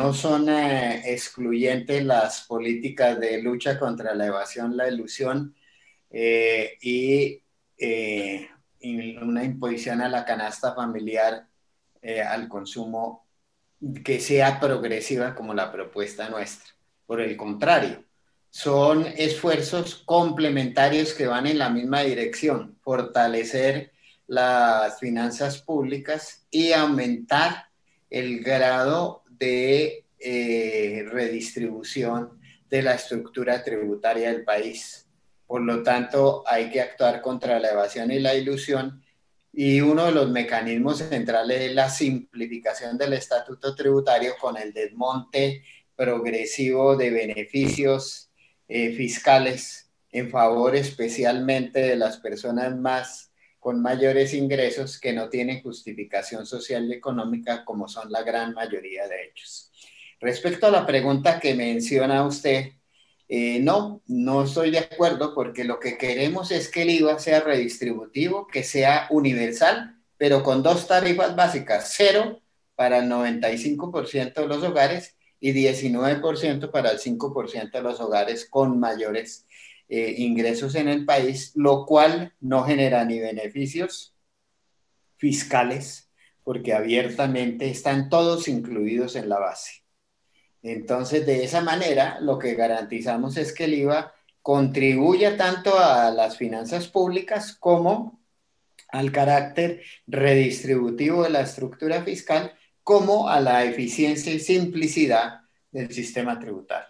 no son eh, excluyentes las políticas de lucha contra la evasión, la ilusión eh, y, una imposición a la canasta familiar al consumo que sea progresiva como la propuesta nuestra. Por el contrario, son esfuerzos complementarios que van en la misma dirección, fortalecer las finanzas públicas y aumentar el grado de eh, redistribución de la estructura tributaria del país. Por lo tanto, hay que actuar contra la evasión y la ilusión y uno de los mecanismos centrales es la simplificación del estatuto tributario con el desmonte progresivo de beneficios eh, fiscales en favor especialmente de las personas más con mayores ingresos que no tienen justificación social y económica como son la gran mayoría de ellos. Respecto a la pregunta que menciona usted, eh, no, no estoy de acuerdo porque lo que queremos es que el IVA sea redistributivo, que sea universal, pero con dos tarifas básicas, cero para el 95% de los hogares y 19% para el 5% de los hogares con mayores eh, ingresos en el país, lo cual no genera ni beneficios fiscales, porque abiertamente están todos incluidos en la base. Entonces, de esa manera, lo que garantizamos es que el IVA contribuya tanto a las finanzas públicas como al carácter redistributivo de la estructura fiscal, como a la eficiencia y simplicidad del sistema tributario.